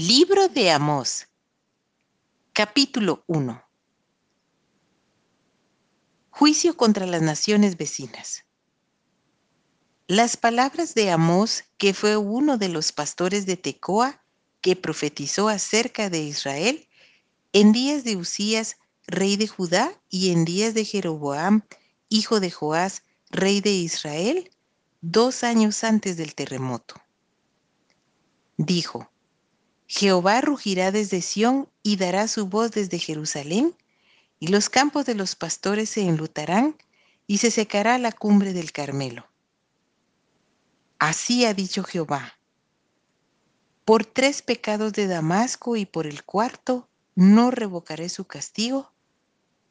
Libro de Amós, capítulo 1. Juicio contra las naciones vecinas. Las palabras de Amós, que fue uno de los pastores de Tecoa, que profetizó acerca de Israel, en días de Usías, rey de Judá, y en días de Jeroboam, hijo de Joás, rey de Israel, dos años antes del terremoto. Dijo, Jehová rugirá desde Sión y dará su voz desde Jerusalén, y los campos de los pastores se enlutarán, y se secará la cumbre del Carmelo. Así ha dicho Jehová. Por tres pecados de Damasco y por el cuarto no revocaré su castigo,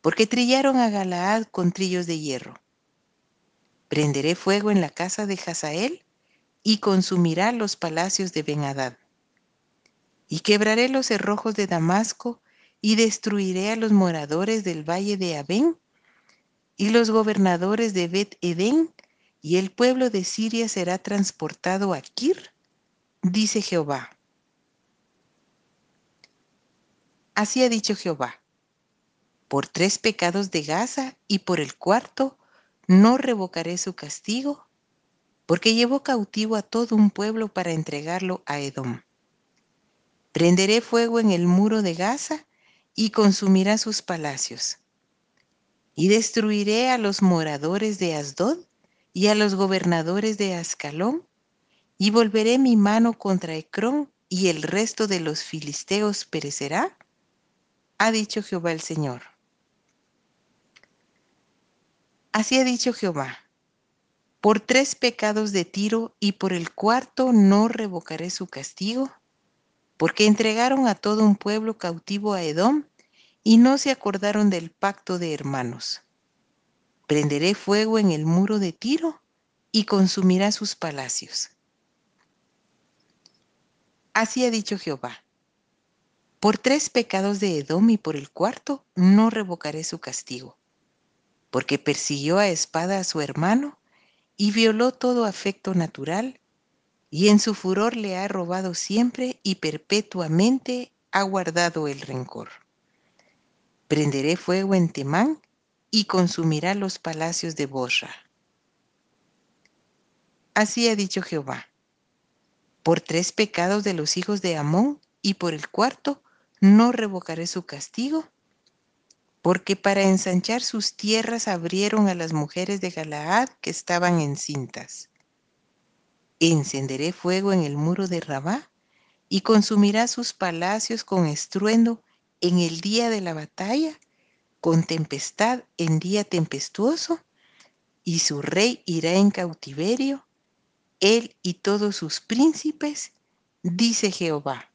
porque trillaron a Galaad con trillos de hierro. Prenderé fuego en la casa de Hazael y consumirá los palacios de Ben-Hadad y quebraré los cerrojos de Damasco y destruiré a los moradores del valle de Abén y los gobernadores de Bet Edén, y el pueblo de Siria será transportado a Kir, dice Jehová. Así ha dicho Jehová. Por tres pecados de Gaza y por el cuarto no revocaré su castigo, porque llevó cautivo a todo un pueblo para entregarlo a Edom. Prenderé fuego en el muro de Gaza y consumirá sus palacios. Y destruiré a los moradores de Asdod y a los gobernadores de Ascalón, y volveré mi mano contra Ecrón y el resto de los filisteos perecerá, ha dicho Jehová el Señor. Así ha dicho Jehová, por tres pecados de Tiro y por el cuarto no revocaré su castigo, porque entregaron a todo un pueblo cautivo a Edom y no se acordaron del pacto de hermanos. Prenderé fuego en el muro de Tiro y consumirá sus palacios. Así ha dicho Jehová. Por tres pecados de Edom y por el cuarto no revocaré su castigo, porque persiguió a espada a su hermano y violó todo afecto natural y en su furor le ha robado siempre y perpetuamente ha guardado el rencor. Prenderé fuego en Temán y consumirá los palacios de Borra. Así ha dicho Jehová. Por tres pecados de los hijos de Amón y por el cuarto no revocaré su castigo, porque para ensanchar sus tierras abrieron a las mujeres de Galaad que estaban encintas encenderé fuego en el muro de Rabá y consumirá sus palacios con estruendo en el día de la batalla, con tempestad en día tempestuoso, y su rey irá en cautiverio, él y todos sus príncipes, dice Jehová.